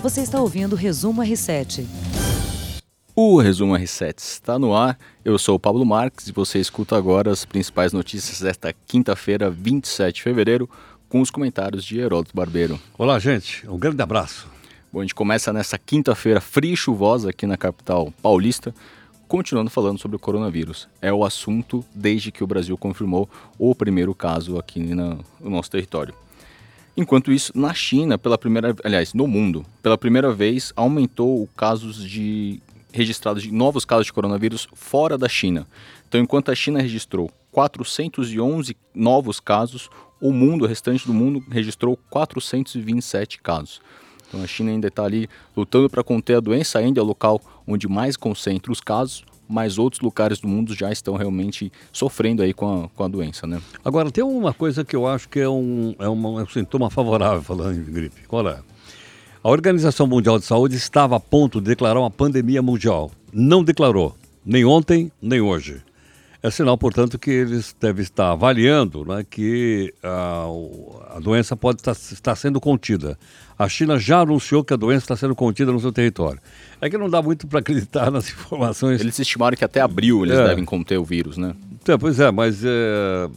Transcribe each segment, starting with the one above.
Você está ouvindo o Resumo R7. O Resumo R7 está no ar. Eu sou o Pablo Marques e você escuta agora as principais notícias desta quinta-feira, 27 de fevereiro, com os comentários de Heródoto Barbeiro. Olá, gente. Um grande abraço. Bom, a gente começa nessa quinta-feira fria e chuvosa aqui na capital paulista, continuando falando sobre o coronavírus. É o assunto desde que o Brasil confirmou o primeiro caso aqui no nosso território. Enquanto isso, na China, pela primeira, aliás, no mundo, pela primeira vez aumentou o casos de registrados de novos casos de coronavírus fora da China. Então, enquanto a China registrou 411 novos casos, o mundo, o restante do mundo, registrou 427 casos. Então, a China ainda está ali lutando para conter a doença, ainda é o local onde mais concentra os casos, mas outros lugares do mundo já estão realmente sofrendo aí com a, com a doença, né? Agora, tem uma coisa que eu acho que é um, é, uma, é um sintoma favorável falando em gripe. Qual é? A Organização Mundial de Saúde estava a ponto de declarar uma pandemia mundial. Não declarou, nem ontem, nem hoje. É sinal, portanto, que eles devem estar avaliando né, que a, a doença pode estar, estar sendo contida. A China já anunciou que a doença está sendo contida no seu território. É que não dá muito para acreditar nas informações. Eles estimaram que até abril eles é. devem conter o vírus, né? É, pois é, mas é,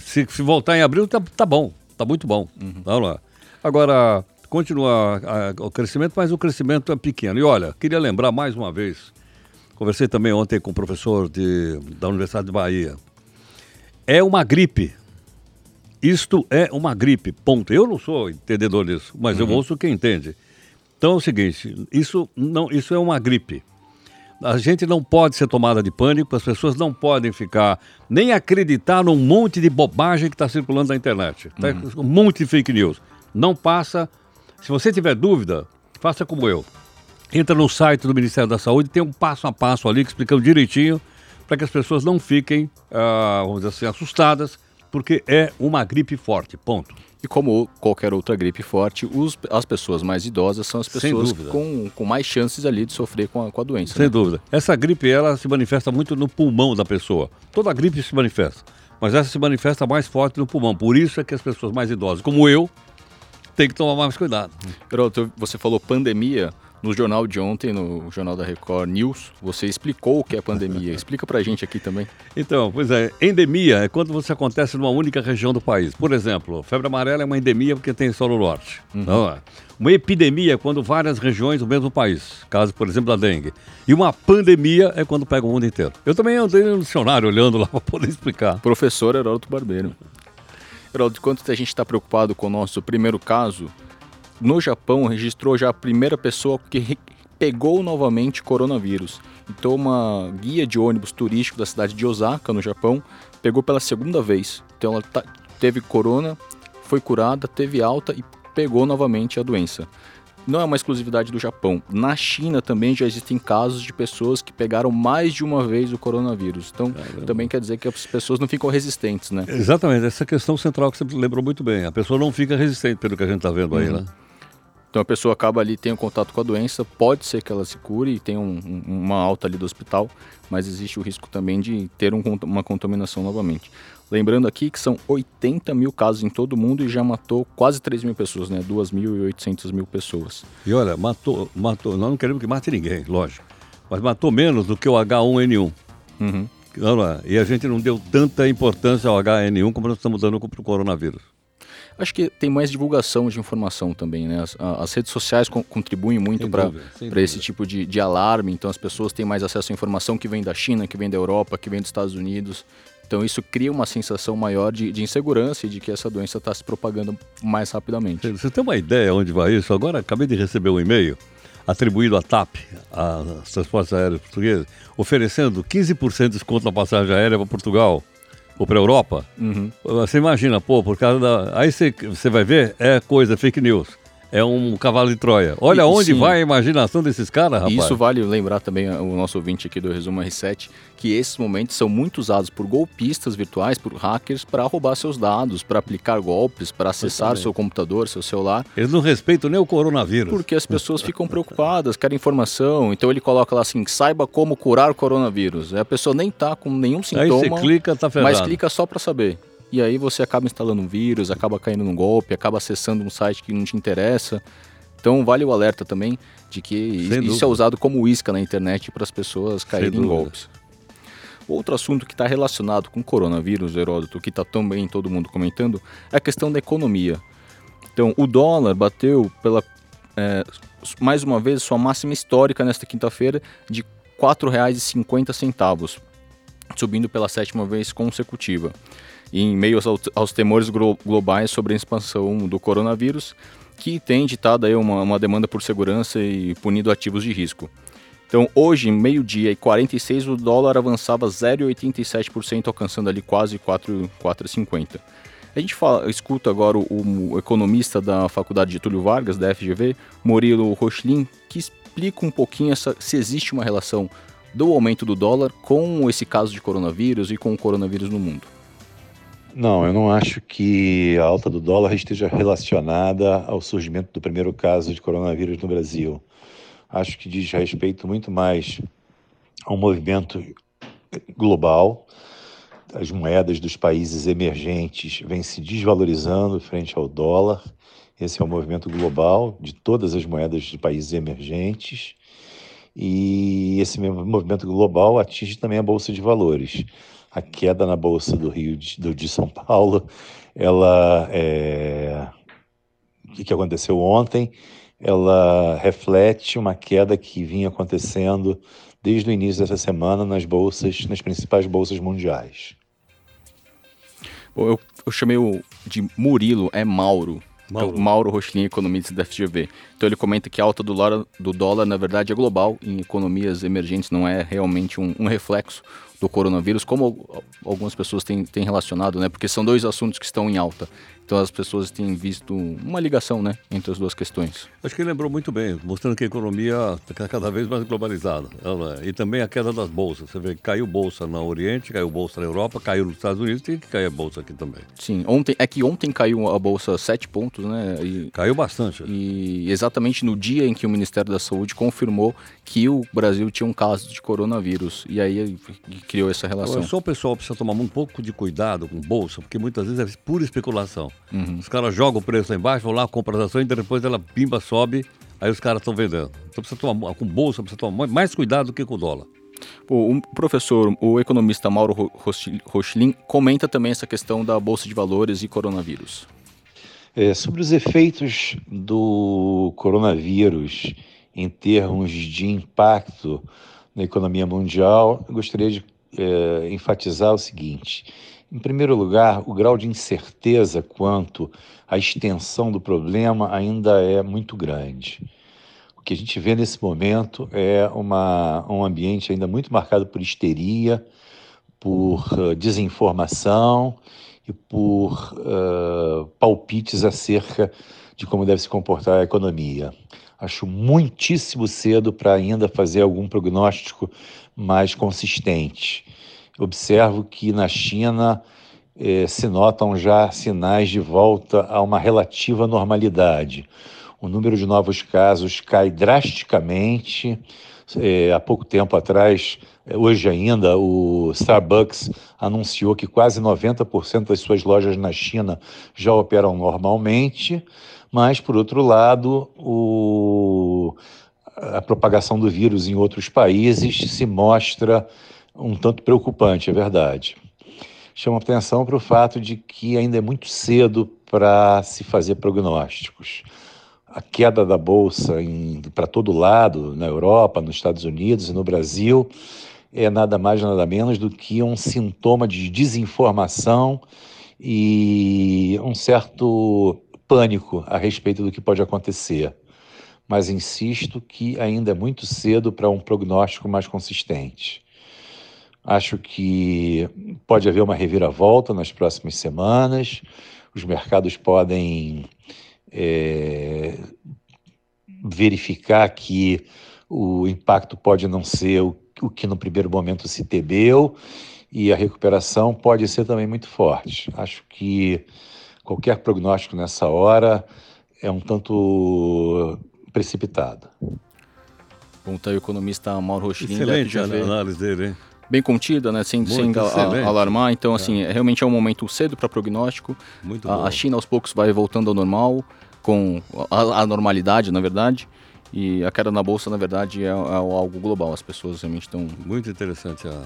se, se, voltar em abril, tá, tá bom, tá muito bom. Uhum. Vamos lá. Agora, continua a, o crescimento, mas o crescimento é pequeno. E olha, queria lembrar mais uma vez, conversei também ontem com um professor de, da Universidade de Bahia. É uma gripe isto é uma gripe, ponto. Eu não sou entendedor disso, mas uhum. eu ouço quem entende. Então é o seguinte, isso, não, isso é uma gripe. A gente não pode ser tomada de pânico, as pessoas não podem ficar nem acreditar num monte de bobagem que está circulando na internet. Tá? Uhum. Um monte de fake news. Não passa. Se você tiver dúvida, faça como eu. Entra no site do Ministério da Saúde, tem um passo a passo ali explicando direitinho para que as pessoas não fiquem, ah, vamos dizer assim, assustadas porque é uma gripe forte, ponto. E como qualquer outra gripe forte, os, as pessoas mais idosas são as pessoas com, com mais chances ali de sofrer com a, com a doença. Sem né? dúvida. Essa gripe, ela se manifesta muito no pulmão da pessoa. Toda gripe se manifesta. Mas essa se manifesta mais forte no pulmão. Por isso é que as pessoas mais idosas, como eu, têm que tomar mais cuidado. Heroto, você falou pandemia. No jornal de ontem, no jornal da Record News, você explicou o que é pandemia. Explica pra gente aqui também. Então, pois é, endemia é quando você acontece numa única região do país. Por exemplo, febre amarela é uma endemia porque tem só no norte. Uhum. Não é? Uma epidemia é quando várias regiões do mesmo país, caso, por exemplo, da dengue. E uma pandemia é quando pega o mundo inteiro. Eu também andei no dicionário olhando lá para poder explicar. Professor Heródoto Barbeiro. Heródoto, enquanto a gente está preocupado com o nosso primeiro caso, no Japão registrou já a primeira pessoa que pegou novamente coronavírus. Então, uma guia de ônibus turístico da cidade de Osaka, no Japão, pegou pela segunda vez. Então, ela tá, teve corona, foi curada, teve alta e pegou novamente a doença. Não é uma exclusividade do Japão. Na China também já existem casos de pessoas que pegaram mais de uma vez o coronavírus. Então, Caramba. também quer dizer que as pessoas não ficam resistentes, né? Exatamente, essa questão central que você lembrou muito bem. A pessoa não fica resistente pelo que a gente está vendo aí, uhum. né? Então a pessoa acaba ali, tem um contato com a doença, pode ser que ela se cure e tenha um, uma alta ali do hospital, mas existe o risco também de ter um, uma contaminação novamente. Lembrando aqui que são 80 mil casos em todo o mundo e já matou quase 3 mil pessoas, né? 2.800 mil pessoas. E olha, matou, matou, nós não queremos que mate ninguém, lógico, mas matou menos do que o H1N1. Uhum. E a gente não deu tanta importância ao HN1 como nós estamos dando para o coronavírus. Acho que tem mais divulgação de informação também, né? As, as redes sociais co contribuem muito para esse tipo de, de alarme, então as pessoas têm mais acesso à informação que vem da China, que vem da Europa, que vem dos Estados Unidos. Então isso cria uma sensação maior de, de insegurança e de que essa doença está se propagando mais rapidamente. Você tem uma ideia onde vai isso? Agora acabei de receber um e-mail atribuído à TAP, às Transportes Aéreos Portugueses, oferecendo 15% de desconto na passagem aérea para Portugal ou para a Europa, uhum. você imagina, pô, por causa da. Aí você, você vai ver, é coisa, fake news é um cavalo de Troia. Olha e, onde sim. vai a imaginação desses caras, rapaz. Isso vale lembrar também o nosso ouvinte aqui do Resumo R7, que esses momentos são muito usados por golpistas virtuais, por hackers, para roubar seus dados, para aplicar golpes, para acessar seu computador, seu celular. Eles não respeitam nem o coronavírus. Porque as pessoas ficam preocupadas, querem informação, então ele coloca lá assim, saiba como curar o coronavírus. A pessoa nem tá com nenhum sintoma, Aí você clica, tá ferrado. mas clica só para saber e aí você acaba instalando um vírus, acaba caindo num golpe, acaba acessando um site que não te interessa. Então vale o alerta também de que Sem isso dúvida. é usado como isca na internet para as pessoas caírem em golpes. Outro assunto que está relacionado com o coronavírus, Heródoto, que está também todo mundo comentando, é a questão da economia. Então, o dólar bateu pela é, mais uma vez sua máxima histórica nesta quinta-feira de R$ 4,50, subindo pela sétima vez consecutiva. E em meio aos, aos temores globais sobre a expansão do coronavírus, que tem ditado aí uma, uma demanda por segurança e punido ativos de risco. Então, hoje, meio-dia e 46, o dólar avançava 0,87%, alcançando ali quase 4,50. A gente fala, escuta agora o, o, economista da Faculdade de Túlio Vargas, da FGV, Murilo Rochlin, que explica um pouquinho essa, se existe uma relação do aumento do dólar com esse caso de coronavírus e com o coronavírus no mundo. Não, eu não acho que a alta do dólar esteja relacionada ao surgimento do primeiro caso de coronavírus no Brasil. Acho que diz respeito muito mais a um movimento global. As moedas dos países emergentes vêm se desvalorizando frente ao dólar. Esse é um movimento global de todas as moedas de países emergentes. E esse movimento global atinge também a Bolsa de Valores a queda na bolsa do Rio de, do, de São Paulo, ela é, o que aconteceu ontem, ela reflete uma queda que vinha acontecendo desde o início dessa semana nas bolsas, nas principais bolsas mundiais. Eu, eu chamei o de Murilo, é Mauro. Mauro, então, Mauro Rochlin, economista da FGV. Então ele comenta que a alta do dólar, do dólar, na verdade, é global, em economias emergentes não é realmente um, um reflexo do coronavírus, como algumas pessoas têm, têm relacionado, né? Porque são dois assuntos que estão em alta. Então as pessoas têm visto uma ligação né, entre as duas questões. Acho que ele lembrou muito bem, mostrando que a economia está cada vez mais globalizada. E também a queda das bolsas. Você vê que caiu bolsa no Oriente, caiu bolsa na Europa, caiu nos Estados Unidos, tem que cair a bolsa aqui também. Sim, ontem, é que ontem caiu a bolsa sete pontos, né? E, caiu bastante. E exatamente no dia em que o Ministério da Saúde confirmou que o Brasil tinha um caso de coronavírus. E aí criou essa relação. Só o pessoal precisa tomar um pouco de cuidado com bolsa, porque muitas vezes é pura especulação. Uhum. Os caras jogam o preço lá embaixo, vão lá, compram as ações, e depois ela pimba, sobe, aí os caras estão vendendo. Então precisa tomar, com bolsa, precisa tomar mais cuidado do que com o dólar. O professor, o economista Mauro Rochlin, comenta também essa questão da Bolsa de Valores e coronavírus. É, sobre os efeitos do coronavírus em termos de impacto na economia mundial, eu gostaria de é, enfatizar o seguinte: em primeiro lugar, o grau de incerteza quanto à extensão do problema ainda é muito grande. O que a gente vê nesse momento é uma, um ambiente ainda muito marcado por histeria, por uh, desinformação e por uh, palpites acerca de como deve se comportar a economia. Acho muitíssimo cedo para ainda fazer algum prognóstico mais consistente observo que na China eh, se notam já sinais de volta a uma relativa normalidade. O número de novos casos cai drasticamente. Eh, há pouco tempo atrás, eh, hoje ainda, o Starbucks anunciou que quase 90% das suas lojas na China já operam normalmente, mas, por outro lado, o, a propagação do vírus em outros países se mostra um tanto preocupante, é verdade. Chama atenção para o fato de que ainda é muito cedo para se fazer prognósticos. A queda da bolsa para todo lado, na Europa, nos Estados Unidos e no Brasil, é nada mais nada menos do que um sintoma de desinformação e um certo pânico a respeito do que pode acontecer. Mas insisto que ainda é muito cedo para um prognóstico mais consistente. Acho que pode haver uma reviravolta nas próximas semanas, os mercados podem é, verificar que o impacto pode não ser o, o que no primeiro momento se temeu e a recuperação pode ser também muito forte. Acho que qualquer prognóstico nessa hora é um tanto precipitado. Bom, tá o economista Mauro Rochlin. Excelente a análise dele, hein? Bem contida, né? Sem, sem a, alarmar. Então, assim, é. realmente é um momento cedo para prognóstico. Muito a, a China aos poucos vai voltando ao normal. com a, a normalidade, na verdade. E a queda na bolsa, na verdade, é, é algo global. As pessoas realmente estão. Muito interessante. A...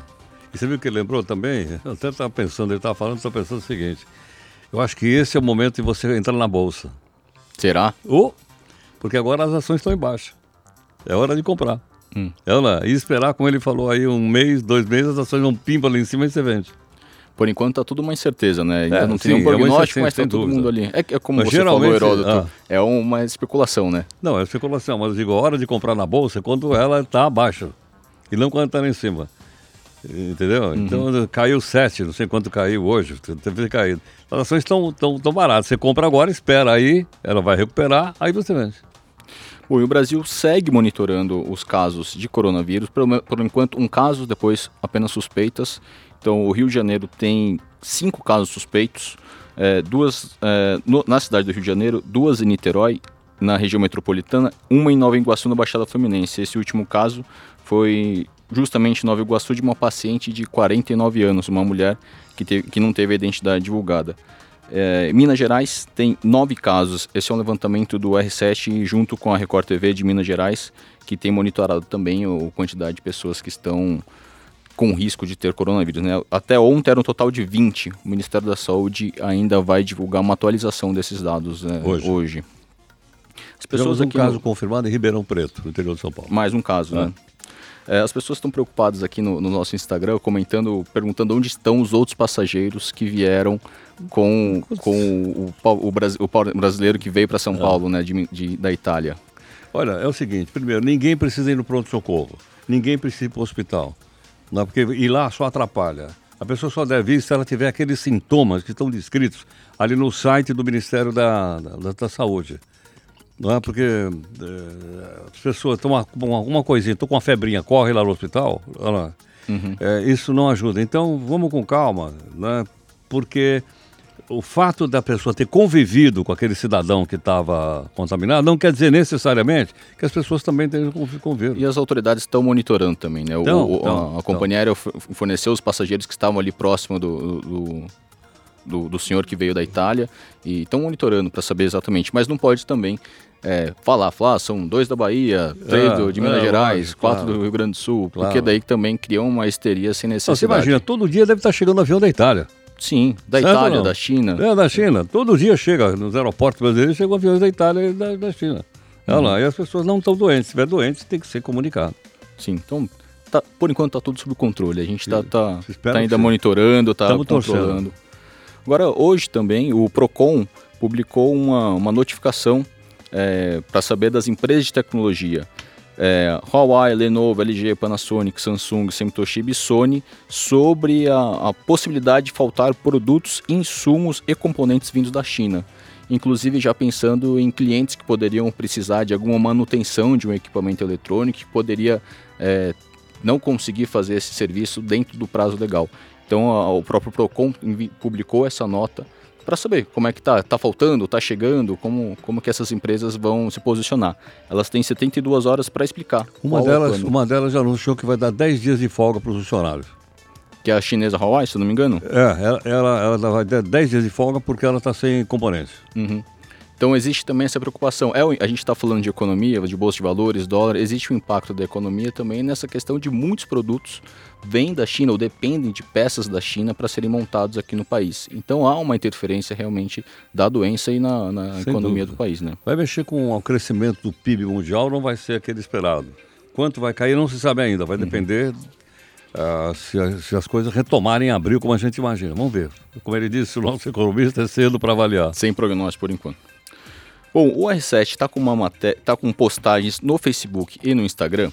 E você viu que ele lembrou também? Eu até estava pensando, ele estava falando, estava pensando o seguinte. Eu acho que esse é o momento de você entrar na bolsa. Será? Ou, porque agora as ações estão em baixa. É hora de comprar. Hum. É lá. E esperar, como ele falou aí, um mês, dois meses, as ações vão pimba ali em cima e você vende. Por enquanto tá tudo uma incerteza, né? Ainda é, não tem sim, um prognóstico, é mas tem todo mundo ali. É, é como mas você falou, Heródoto, ah. é uma especulação, né? Não, é especulação, mas eu digo, a hora de comprar na bolsa é quando ela está abaixo e não quando está lá em cima. Entendeu? Uhum. Então caiu 7, não sei quanto caiu hoje, teve caído. As ações estão tão, tão baratas. Você compra agora, espera aí, ela vai recuperar, aí você vende. Bom, e o Brasil segue monitorando os casos de coronavírus, por, por enquanto um caso, depois apenas suspeitas. Então, o Rio de Janeiro tem cinco casos suspeitos, é, duas é, no, na cidade do Rio de Janeiro, duas em Niterói, na região metropolitana, uma em Nova Iguaçu, na Baixada Fluminense. Esse último caso foi justamente em Nova Iguaçu de uma paciente de 49 anos, uma mulher que, teve, que não teve a identidade divulgada. É, Minas Gerais tem nove casos. Esse é um levantamento do R7 junto com a Record TV de Minas Gerais, que tem monitorado também a quantidade de pessoas que estão com risco de ter coronavírus. Né? Até ontem era um total de 20. O Ministério da Saúde ainda vai divulgar uma atualização desses dados né, hoje. hoje. As pessoas um aqui caso no... confirmado em Ribeirão Preto, no interior de São Paulo. Mais um caso, é. né? É, as pessoas estão preocupadas aqui no, no, nosso Instagram, comentando, perguntando onde estão os outros passageiros que vieram com, com o, o, o, o brasileiro que veio para São é. Paulo, né, de, de, da Itália. Olha, é o seguinte: primeiro, ninguém precisa ir no pronto-socorro, ninguém precisa ir para o hospital. Não, porque ir lá só atrapalha. A pessoa só deve ir se ela tiver aqueles sintomas que estão descritos ali no site do Ministério da, da, da Saúde. Não é porque é, as pessoas estão com alguma coisinha, estão com uma febrinha, corre lá no hospital, uhum. é, isso não ajuda. Então vamos com calma, né? porque o fato da pessoa ter convivido com aquele cidadão que estava contaminado não quer dizer necessariamente que as pessoas também tenham convivido. E as autoridades estão monitorando também, né? Então, o, então, a, a companhia aérea forneceu os passageiros que estavam ali próximo do, do, do, do senhor que veio da Itália e estão monitorando para saber exatamente, mas não pode também é, falar, falar, ah, são dois da Bahia, três é, de Minas é, Gerais, quatro claro. do Rio Grande do Sul, claro. porque daí também criou uma histeria sem necessidade. Você imagina, todo dia deve estar chegando um avião da Itália. Sim, da certo Itália, da China. É, da China. Todo dia chega nos aeroportos brasileiros, chegam aviões da Itália e da, da China. Olha uhum. lá, e as pessoas não estão doentes. Se estiver doente, tem que ser comunicado. Sim, então, tá, por enquanto está tudo sob controle. A gente está tá, tá ainda monitorando, está controlando. Torcendo. Agora, hoje também, o PROCON publicou uma, uma notificação é, para saber das empresas de tecnologia é, Huawei, Lenovo, LG, Panasonic, Samsung, Semtoshiba e Sony sobre a, a possibilidade de faltar produtos, insumos e componentes vindos da China inclusive já pensando em clientes que poderiam precisar de alguma manutenção de um equipamento eletrônico que poderia é, não conseguir fazer esse serviço dentro do prazo legal. Então a, o próprio Procon publicou essa nota para saber como é que tá, tá faltando, tá chegando, como, como que essas empresas vão se posicionar. Elas têm 72 horas para explicar. Uma delas, é uma delas já anunciou que vai dar 10 dias de folga para os funcionários. Que é a chinesa Huawei, se não me engano? É, ela, ela, ela vai dar 10 dias de folga porque ela está sem componentes. Uhum. Então existe também essa preocupação. É, a gente está falando de economia, de bolsa de valores, dólar, existe um impacto da economia também nessa questão de muitos produtos vêm da China ou dependem de peças da China para serem montados aqui no país. Então há uma interferência realmente da doença e na, na economia dúvida. do país. Né? Vai mexer com o crescimento do PIB mundial, não vai ser aquele esperado. Quanto vai cair não se sabe ainda, vai uhum. depender Uh, se, se, as coisas retomarem em abril, como a gente imagina. Vamos ver. Como ele disse, o nosso economista é cedo para avaliar. Sem prognóstico por enquanto. Bom, o R7 está com, uma maté tá com postagens no Facebook e no Instagram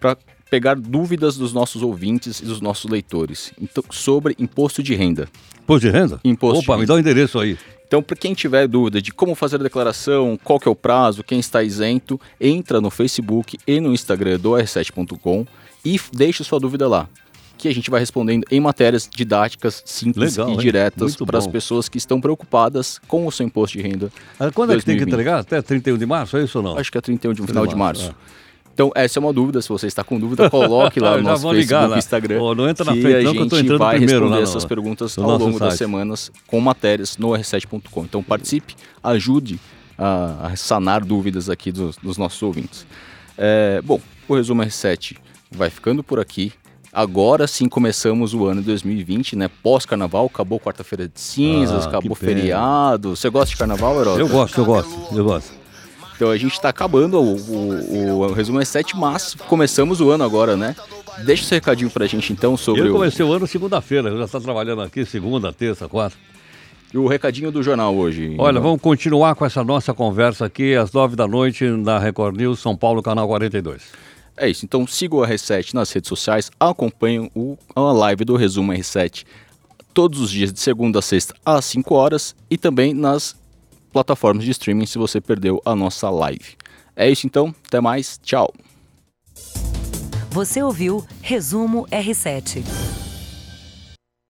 para pegar dúvidas dos nossos ouvintes e dos nossos leitores então, sobre imposto de renda. Imposto de renda? Imposto Opa, me dá o um endereço aí. Então, para quem tiver dúvida de como fazer a declaração, qual que é o prazo, quem está isento, entra no Facebook e no Instagram do R7.com e deixe sua dúvida lá que a gente vai respondendo em matérias didáticas, simples Legal, e diretas para as pessoas que estão preocupadas com o seu imposto de renda. Ah, quando 2020. é que tem que entregar? Até 31 de março, é isso ou não? Acho que é 31 de final de março. É. Então, essa é uma dúvida. Se você está com dúvida, coloque lá no nosso Facebook ligar, Instagram. Oh, não entra na frente, não, que eu tô entrando vai primeiro, responder essas perguntas ao longo site. das semanas com matérias no r7.com. Então, participe, ajude a, a sanar dúvidas aqui dos, dos nossos ouvintes. É, bom, o resumo R7 vai ficando por aqui. Agora sim começamos o ano de 2020, né? Pós-carnaval, acabou quarta-feira de cinzas, Ah, acabou feriado. Você gosta de carnaval, Herói? Eu gosto, eu gosto, eu gosto. Então a gente está acabando o, o, o resumo R7, mas começamos o ano agora, né? Deixa esse recadinho pra gente então sobre Eu o, comecei o ano segunda-feira, já estou trabalhando aqui segunda, terça, quarta. o recadinho do jornal hoje. Olha, vamos continuar com essa nossa conversa aqui às nove da noite na Record News São Paulo, canal 42. É isso, então siga o R7 nas redes sociais, acompanhem o, a live do Resumo R7 todos os dias de segunda a sexta às 5 horas e também nas plataformas de streaming se você perdeu a nossa live. É isso então, até mais, tchau. Você ouviu Resumo R7.